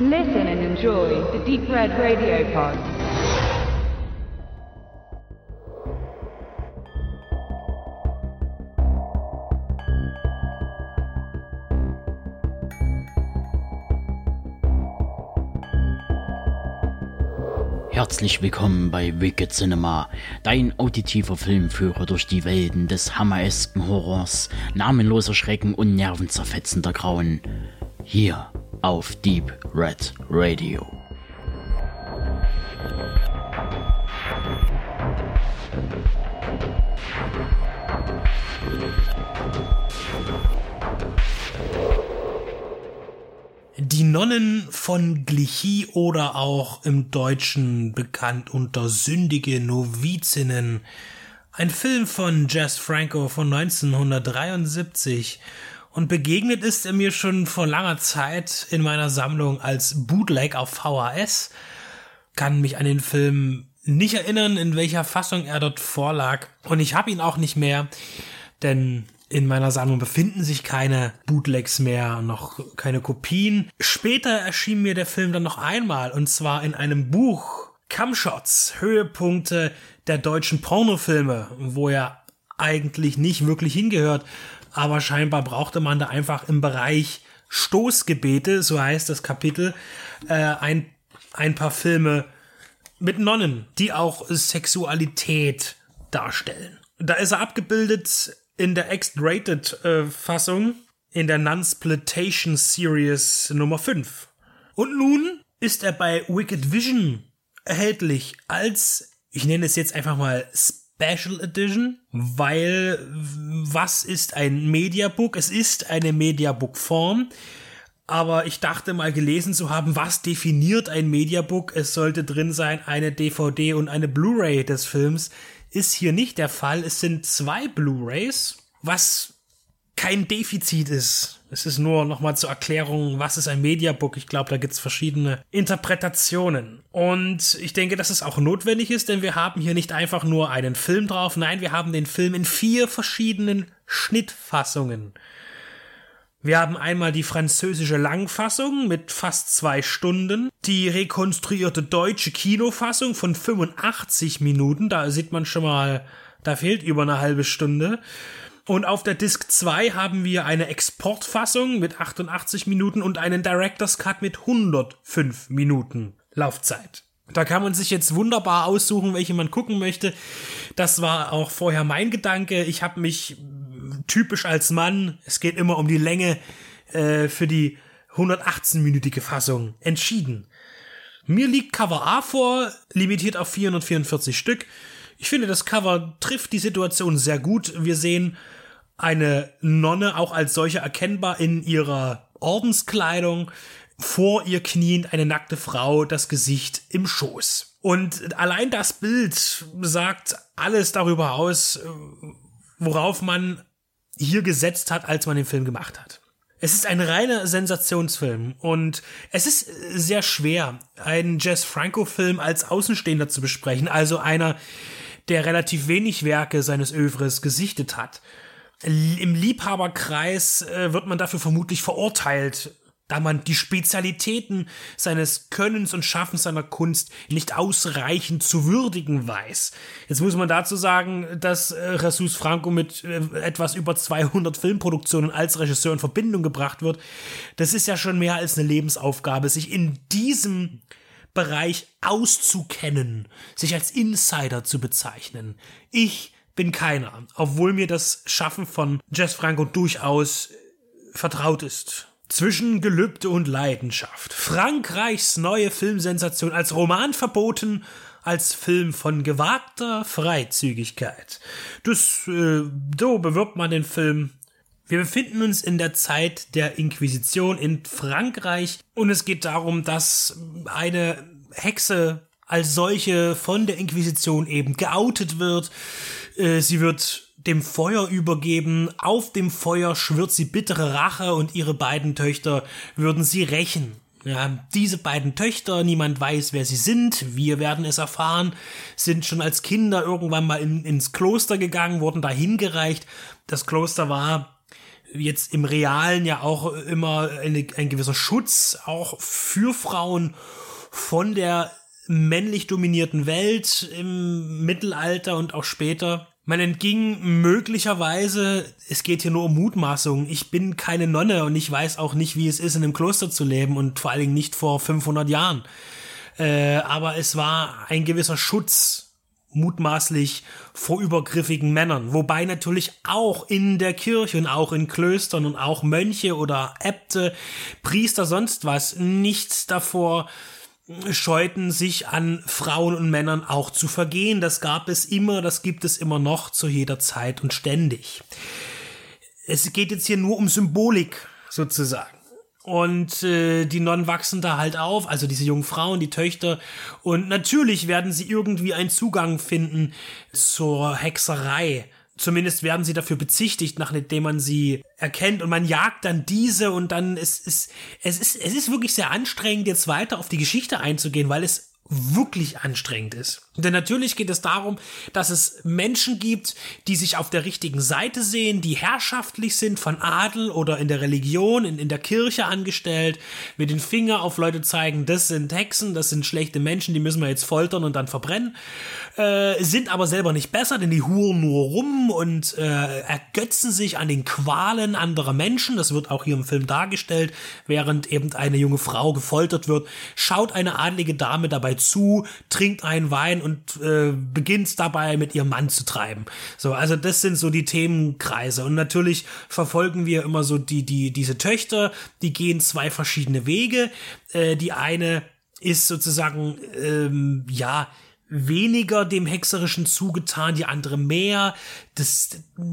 Listen and enjoy the Deep Red Radio Pod. Herzlich willkommen bei Wicked Cinema, dein auditiver Filmführer durch die Welten des hammeresken Horrors, namenloser Schrecken und nervenzerfetzender Grauen. Hier auf Deep Red Radio. Die Nonnen von Glichy oder auch im Deutschen bekannt unter Sündige Novizinnen. Ein Film von Jess Franco von 1973 und begegnet ist er mir schon vor langer Zeit in meiner Sammlung als Bootleg auf VHS. Kann mich an den Film nicht erinnern, in welcher Fassung er dort vorlag und ich habe ihn auch nicht mehr, denn in meiner Sammlung befinden sich keine Bootlegs mehr, noch keine Kopien. Später erschien mir der Film dann noch einmal und zwar in einem Buch Cumshots, Höhepunkte der deutschen Pornofilme, wo er eigentlich nicht wirklich hingehört, aber scheinbar brauchte man da einfach im Bereich Stoßgebete, so heißt das Kapitel, äh, ein, ein paar Filme mit Nonnen, die auch Sexualität darstellen. Da ist er abgebildet in der X-Rated-Fassung äh, in der Nunsploitation Series Nummer 5. Und nun ist er bei Wicked Vision erhältlich als, ich nenne es jetzt einfach mal Special Edition, weil was ist ein Mediabook? Es ist eine Mediabook-Form. Aber ich dachte mal gelesen zu haben, was definiert ein Mediabook? Es sollte drin sein eine DVD und eine Blu-ray des Films ist hier nicht der Fall. Es sind zwei Blu-rays, was kein Defizit ist. Es ist nur nochmal zur Erklärung, was ist ein Mediabook. Ich glaube, da gibt es verschiedene Interpretationen. Und ich denke, dass es auch notwendig ist, denn wir haben hier nicht einfach nur einen Film drauf. Nein, wir haben den Film in vier verschiedenen Schnittfassungen. Wir haben einmal die französische Langfassung mit fast zwei Stunden, die rekonstruierte deutsche Kinofassung von 85 Minuten, da sieht man schon mal, da fehlt über eine halbe Stunde. Und auf der Disc 2 haben wir eine Exportfassung mit 88 Minuten und einen Director's Cut mit 105 Minuten Laufzeit. Da kann man sich jetzt wunderbar aussuchen, welche man gucken möchte. Das war auch vorher mein Gedanke. Ich habe mich typisch als Mann, es geht immer um die Länge, äh, für die 118-minütige Fassung entschieden. Mir liegt Cover A vor, limitiert auf 444 Stück. Ich finde, das Cover trifft die Situation sehr gut. Wir sehen eine Nonne auch als solche erkennbar in ihrer Ordenskleidung, vor ihr kniend eine nackte Frau, das Gesicht im Schoß. Und allein das Bild sagt alles darüber aus, worauf man hier gesetzt hat, als man den Film gemacht hat. Es ist ein reiner Sensationsfilm und es ist sehr schwer, einen Jess Franco-Film als Außenstehender zu besprechen, also einer, der relativ wenig Werke seines Övres gesichtet hat. Im Liebhaberkreis äh, wird man dafür vermutlich verurteilt, da man die Spezialitäten seines Könnens und Schaffens seiner Kunst nicht ausreichend zu würdigen weiß. Jetzt muss man dazu sagen, dass äh, Jesus Franco mit äh, etwas über 200 Filmproduktionen als Regisseur in Verbindung gebracht wird. Das ist ja schon mehr als eine Lebensaufgabe, sich in diesem Bereich auszukennen, sich als Insider zu bezeichnen. Ich bin keiner, obwohl mir das Schaffen von Jess Franco durchaus vertraut ist. Zwischen Gelübde und Leidenschaft. Frankreichs neue Filmsensation als Roman verboten, als Film von gewagter Freizügigkeit. Das, äh, so bewirbt man den Film. Wir befinden uns in der Zeit der Inquisition in Frankreich und es geht darum, dass eine Hexe als solche von der Inquisition eben geoutet wird. Äh, sie wird dem Feuer übergeben. Auf dem Feuer schwört sie bittere Rache und ihre beiden Töchter würden sie rächen. Ja, diese beiden Töchter, niemand weiß, wer sie sind, wir werden es erfahren, sind schon als Kinder irgendwann mal in, ins Kloster gegangen, wurden da hingereicht. Das Kloster war jetzt im Realen ja auch immer eine, ein gewisser Schutz auch für Frauen von der männlich dominierten Welt im Mittelalter und auch später. Man entging möglicherweise, es geht hier nur um Mutmaßungen. Ich bin keine Nonne und ich weiß auch nicht, wie es ist, in einem Kloster zu leben und vor allen Dingen nicht vor 500 Jahren. Äh, aber es war ein gewisser Schutz mutmaßlich vor übergriffigen Männern. Wobei natürlich auch in der Kirche und auch in Klöstern und auch Mönche oder Äbte, Priester, sonst was, nichts davor scheuten, sich an Frauen und Männern auch zu vergehen. Das gab es immer, das gibt es immer noch zu jeder Zeit und ständig. Es geht jetzt hier nur um Symbolik sozusagen. Und äh, die Nonnen wachsen da halt auf, also diese jungen Frauen, die Töchter. Und natürlich werden sie irgendwie einen Zugang finden zur Hexerei. Zumindest werden sie dafür bezichtigt, nachdem man sie erkennt und man jagt dann diese und dann ist es es ist es ist wirklich sehr anstrengend jetzt weiter auf die Geschichte einzugehen, weil es wirklich anstrengend ist. Denn natürlich geht es darum, dass es Menschen gibt, die sich auf der richtigen Seite sehen, die herrschaftlich sind von Adel oder in der Religion, in, in der Kirche angestellt, mit den Finger auf Leute zeigen, das sind Hexen, das sind schlechte Menschen, die müssen wir jetzt foltern und dann verbrennen, äh, sind aber selber nicht besser, denn die huren nur rum und äh, ergötzen sich an den Qualen anderer Menschen. Das wird auch hier im Film dargestellt, während eben eine junge Frau gefoltert wird, schaut eine adlige Dame dabei zu, trinkt einen Wein und äh, beginnt dabei mit ihrem Mann zu treiben. So, also das sind so die Themenkreise. Und natürlich verfolgen wir immer so die, die, diese Töchter, die gehen zwei verschiedene Wege. Äh, die eine ist sozusagen, ähm, ja, weniger dem Hexerischen zugetan, die andere mehr. Das,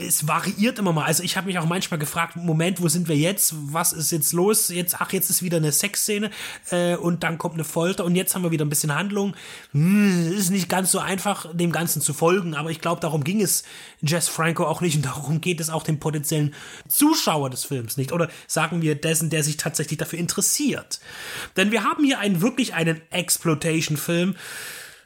es variiert immer mal. Also ich habe mich auch manchmal gefragt, Moment, wo sind wir jetzt? Was ist jetzt los? Jetzt, ach, jetzt ist wieder eine Sexszene äh, und dann kommt eine Folter und jetzt haben wir wieder ein bisschen Handlung. Hm, ist nicht ganz so einfach, dem Ganzen zu folgen, aber ich glaube, darum ging es Jess Franco auch nicht und darum geht es auch dem potenziellen Zuschauer des Films nicht. Oder sagen wir dessen, der sich tatsächlich dafür interessiert. Denn wir haben hier einen wirklich einen Exploitation-Film,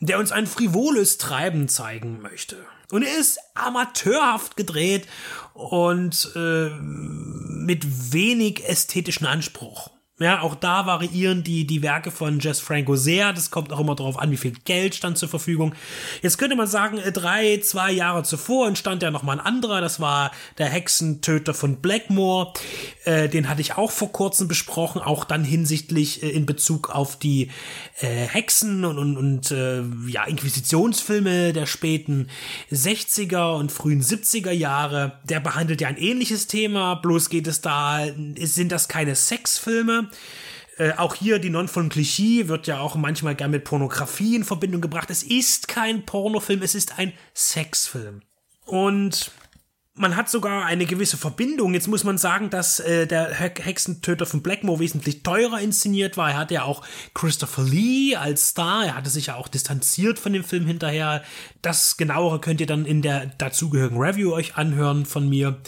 der uns ein frivoles Treiben zeigen möchte. Und er ist amateurhaft gedreht und äh, mit wenig ästhetischen Anspruch. Ja, auch da variieren die, die Werke von Jess Franco sehr. Das kommt auch immer darauf an, wie viel Geld stand zur Verfügung. Jetzt könnte man sagen, äh, drei, zwei Jahre zuvor entstand ja nochmal ein anderer. Das war der Hexentöter von Blackmore. Äh, den hatte ich auch vor kurzem besprochen. Auch dann hinsichtlich äh, in Bezug auf die äh, Hexen und, und, und äh, ja, Inquisitionsfilme der späten 60er und frühen 70er Jahre. Der behandelt ja ein ähnliches Thema. Bloß geht es da, sind das keine Sexfilme äh, auch hier die Non von Klischee wird ja auch manchmal gern mit Pornografie in Verbindung gebracht. Es ist kein Pornofilm, es ist ein Sexfilm. Und man hat sogar eine gewisse Verbindung. Jetzt muss man sagen, dass äh, der Hexentöter von Blackmore wesentlich teurer inszeniert war. Er hatte ja auch Christopher Lee als Star. Er hatte sich ja auch distanziert von dem Film hinterher. Das genauere könnt ihr dann in der dazugehörigen Review euch anhören von mir.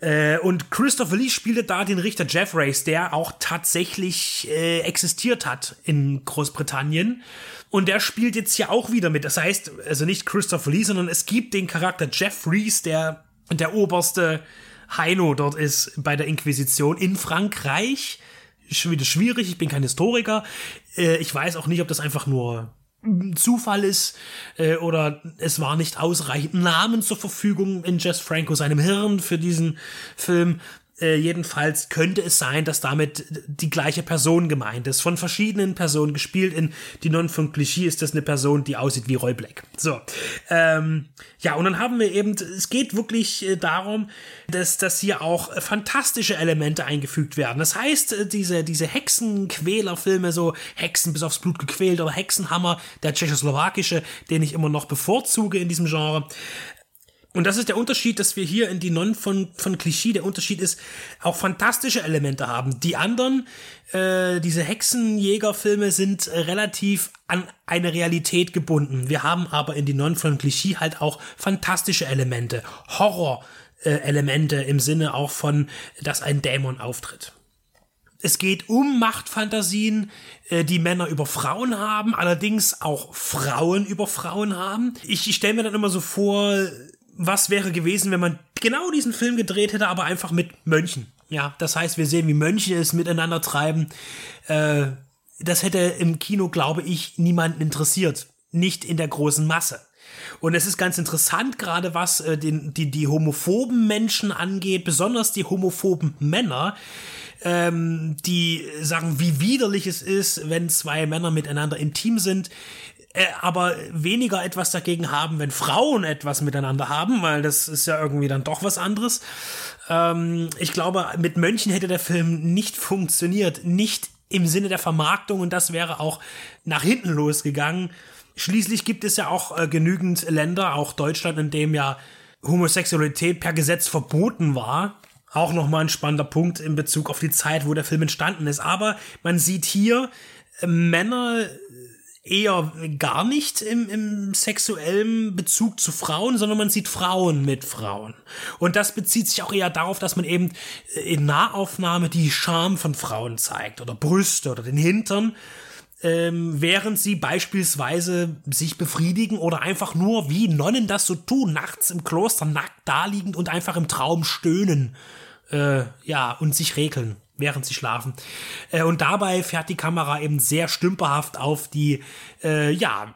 Äh, und Christopher Lee spielte da den Richter Jeff Race, der auch tatsächlich äh, existiert hat in Großbritannien. Und der spielt jetzt hier auch wieder mit. Das heißt, also nicht Christopher Lee, sondern es gibt den Charakter Jeff Reese, der der oberste Heino dort ist bei der Inquisition in Frankreich. Schon wieder schwierig, ich bin kein Historiker. Äh, ich weiß auch nicht, ob das einfach nur Zufall ist äh, oder es war nicht ausreichend Namen zur Verfügung in Jess Franco seinem Hirn für diesen Film. Äh, jedenfalls könnte es sein, dass damit die gleiche Person gemeint ist. Von verschiedenen Personen gespielt. In Die Non von Klischee ist das eine Person, die aussieht wie Roy Black. So. Ähm, ja, und dann haben wir eben, es geht wirklich äh, darum, dass, dass hier auch fantastische Elemente eingefügt werden. Das heißt, äh, diese, diese Hexenquälerfilme, so Hexen bis aufs Blut gequält oder Hexenhammer, der tschechoslowakische, den ich immer noch bevorzuge in diesem Genre, und das ist der Unterschied, dass wir hier in die Non von, von Klischee, der Unterschied ist, auch fantastische Elemente haben. Die anderen, äh, diese Hexenjägerfilme sind relativ an eine Realität gebunden. Wir haben aber in die Non von Klischee halt auch fantastische Elemente, Horror-Elemente im Sinne auch von, dass ein Dämon auftritt. Es geht um Machtfantasien, äh, die Männer über Frauen haben, allerdings auch Frauen über Frauen haben. Ich, ich stelle mir dann immer so vor, was wäre gewesen, wenn man genau diesen Film gedreht hätte, aber einfach mit Mönchen. Ja, das heißt, wir sehen, wie Mönche es miteinander treiben. Äh, das hätte im Kino, glaube ich, niemanden interessiert. Nicht in der großen Masse. Und es ist ganz interessant, gerade was äh, den, die, die homophoben Menschen angeht, besonders die homophoben Männer, ähm, die sagen, wie widerlich es ist, wenn zwei Männer miteinander intim sind äh, aber weniger etwas dagegen haben, wenn Frauen etwas miteinander haben, weil das ist ja irgendwie dann doch was anderes. Ähm, ich glaube, mit Mönchen hätte der Film nicht funktioniert, nicht im Sinne der Vermarktung und das wäre auch nach hinten losgegangen. Schließlich gibt es ja auch äh, genügend Länder, auch Deutschland, in dem ja Homosexualität per Gesetz verboten war. Auch nochmal ein spannender Punkt in Bezug auf die Zeit, wo der Film entstanden ist. Aber man sieht hier äh, Männer eher gar nicht im, im sexuellen Bezug zu Frauen, sondern man sieht Frauen mit Frauen. Und das bezieht sich auch eher darauf, dass man eben in Nahaufnahme die Scham von Frauen zeigt oder Brüste oder den Hintern, ähm, während sie beispielsweise sich befriedigen oder einfach nur wie Nonnen das so tun, nachts im Kloster nackt daliegend und einfach im Traum stöhnen, äh, ja, und sich regeln während sie schlafen. Äh, und dabei fährt die Kamera eben sehr stümperhaft auf die, äh, ja,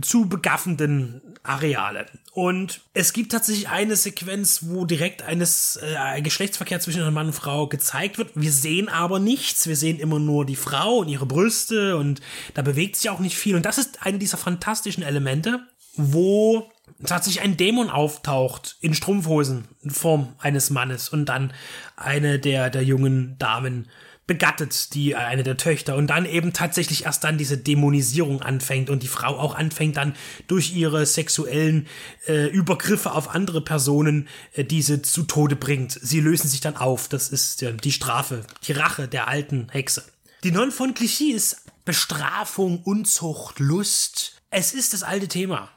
zu begaffenden Areale. Und es gibt tatsächlich eine Sequenz, wo direkt eines äh, ein Geschlechtsverkehr zwischen einem Mann und Frau gezeigt wird. Wir sehen aber nichts. Wir sehen immer nur die Frau und ihre Brüste und da bewegt sich auch nicht viel. Und das ist eine dieser fantastischen Elemente, wo tatsächlich ein Dämon auftaucht in Strumpfhosen in Form eines Mannes und dann eine der, der jungen Damen begattet, die eine der Töchter und dann eben tatsächlich erst dann diese Dämonisierung anfängt und die Frau auch anfängt dann durch ihre sexuellen äh, Übergriffe auf andere Personen äh, diese zu Tode bringt. Sie lösen sich dann auf. Das ist äh, die Strafe, die Rache der alten Hexe. Die Non von Clichy ist Bestrafung, Unzucht, Lust. Es ist das alte Thema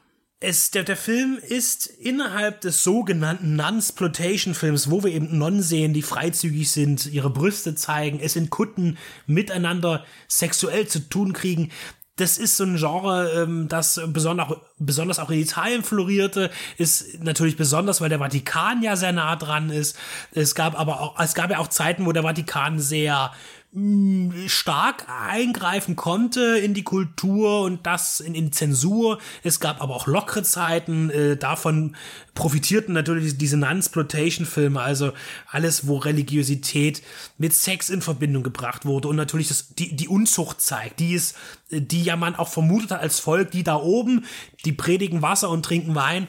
es, der, der Film ist innerhalb des sogenannten Nunsploitation-Films, wo wir eben Nonnen sehen, die freizügig sind, ihre Brüste zeigen, es in Kutten miteinander sexuell zu tun kriegen. Das ist so ein Genre, ähm, das besonders, auch in Italien florierte, ist natürlich besonders, weil der Vatikan ja sehr nah dran ist. Es gab aber auch, es gab ja auch Zeiten, wo der Vatikan sehr stark eingreifen konnte in die Kultur und das in, in Zensur. Es gab aber auch lockere Zeiten. Äh, davon profitierten natürlich diese Non-Sploitation-Filme, also alles, wo Religiosität mit Sex in Verbindung gebracht wurde und natürlich das, die, die Unzucht zeigt, die ist, die ja man auch vermutet hat als Volk, die da oben, die predigen Wasser und trinken Wein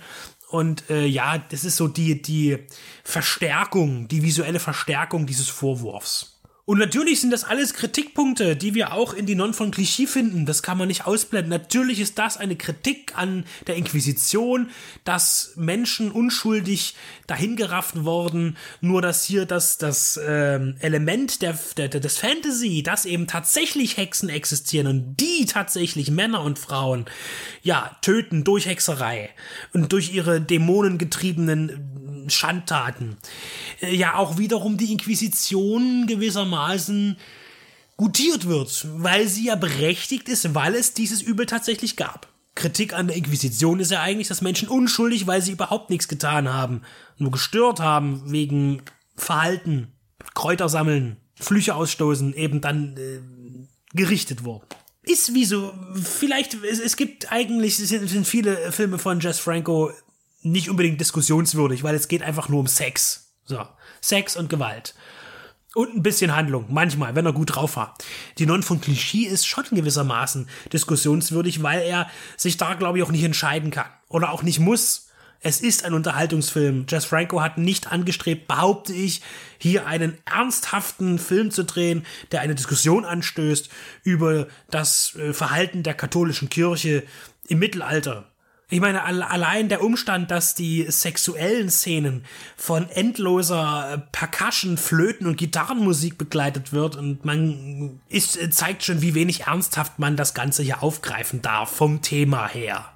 und äh, ja, das ist so die, die Verstärkung, die visuelle Verstärkung dieses Vorwurfs. Und natürlich sind das alles Kritikpunkte, die wir auch in die Non von Klischee finden. Das kann man nicht ausblenden. Natürlich ist das eine Kritik an der Inquisition, dass Menschen unschuldig dahingerafft wurden. Nur dass hier das, das ähm, Element der, der, des Fantasy, dass eben tatsächlich Hexen existieren und die tatsächlich Männer und Frauen ja töten durch Hexerei und durch ihre dämonengetriebenen Schandtaten. Äh, ja, auch wiederum die Inquisition gewissermaßen gutiert wird, weil sie ja berechtigt ist, weil es dieses Übel tatsächlich gab. Kritik an der Inquisition ist ja eigentlich, dass Menschen unschuldig, weil sie überhaupt nichts getan haben, nur gestört haben wegen Verhalten, Kräuter sammeln, Flüche ausstoßen, eben dann äh, gerichtet wurden. Ist wie so, vielleicht, es, es gibt eigentlich, es sind, viele Filme von Jess Franco nicht unbedingt diskussionswürdig, weil es geht einfach nur um Sex. So, Sex und Gewalt. Und ein bisschen Handlung, manchmal, wenn er gut drauf war. Die Non von Klischee ist schon gewissermaßen diskussionswürdig, weil er sich da, glaube ich, auch nicht entscheiden kann. Oder auch nicht muss. Es ist ein Unterhaltungsfilm. Jess Franco hat nicht angestrebt, behaupte ich, hier einen ernsthaften Film zu drehen, der eine Diskussion anstößt über das äh, Verhalten der katholischen Kirche im Mittelalter ich meine, allein der Umstand, dass die sexuellen Szenen von endloser äh, Percussion, Flöten und Gitarrenmusik begleitet wird und man ist, äh, zeigt schon, wie wenig ernsthaft man das Ganze hier aufgreifen darf vom Thema her.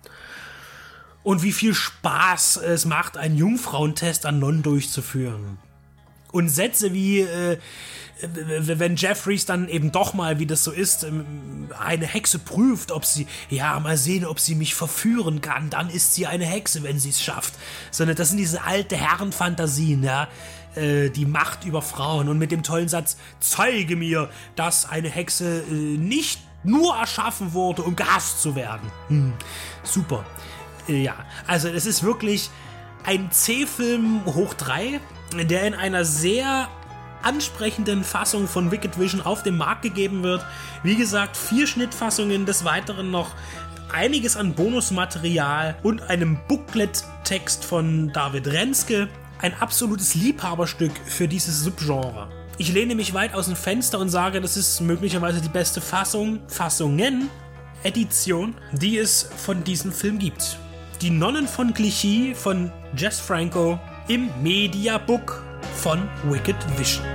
Und wie viel Spaß es macht, einen Jungfrauentest an Non durchzuführen. Und Sätze wie, äh, wenn Jeffries dann eben doch mal, wie das so ist, ähm, eine Hexe prüft, ob sie, ja, mal sehen, ob sie mich verführen kann, dann ist sie eine Hexe, wenn sie es schafft. Sondern das sind diese alte Herrenfantasien, ja, äh, die Macht über Frauen und mit dem tollen Satz, zeige mir, dass eine Hexe äh, nicht nur erschaffen wurde, um gehasst zu werden. Hm, super. Äh, ja, also es ist wirklich ein C-Film hoch 3, der in einer sehr ansprechenden Fassung von Wicked Vision auf den Markt gegeben wird. Wie gesagt, vier Schnittfassungen, des Weiteren noch einiges an Bonusmaterial und einem Booklet-Text von David Renske. Ein absolutes Liebhaberstück für dieses Subgenre. Ich lehne mich weit aus dem Fenster und sage, das ist möglicherweise die beste Fassung, Fassungen, Edition, die es von diesem Film gibt. Die Nonnen von Clichy von Jess Franco im Mediabook von Wicked Vision.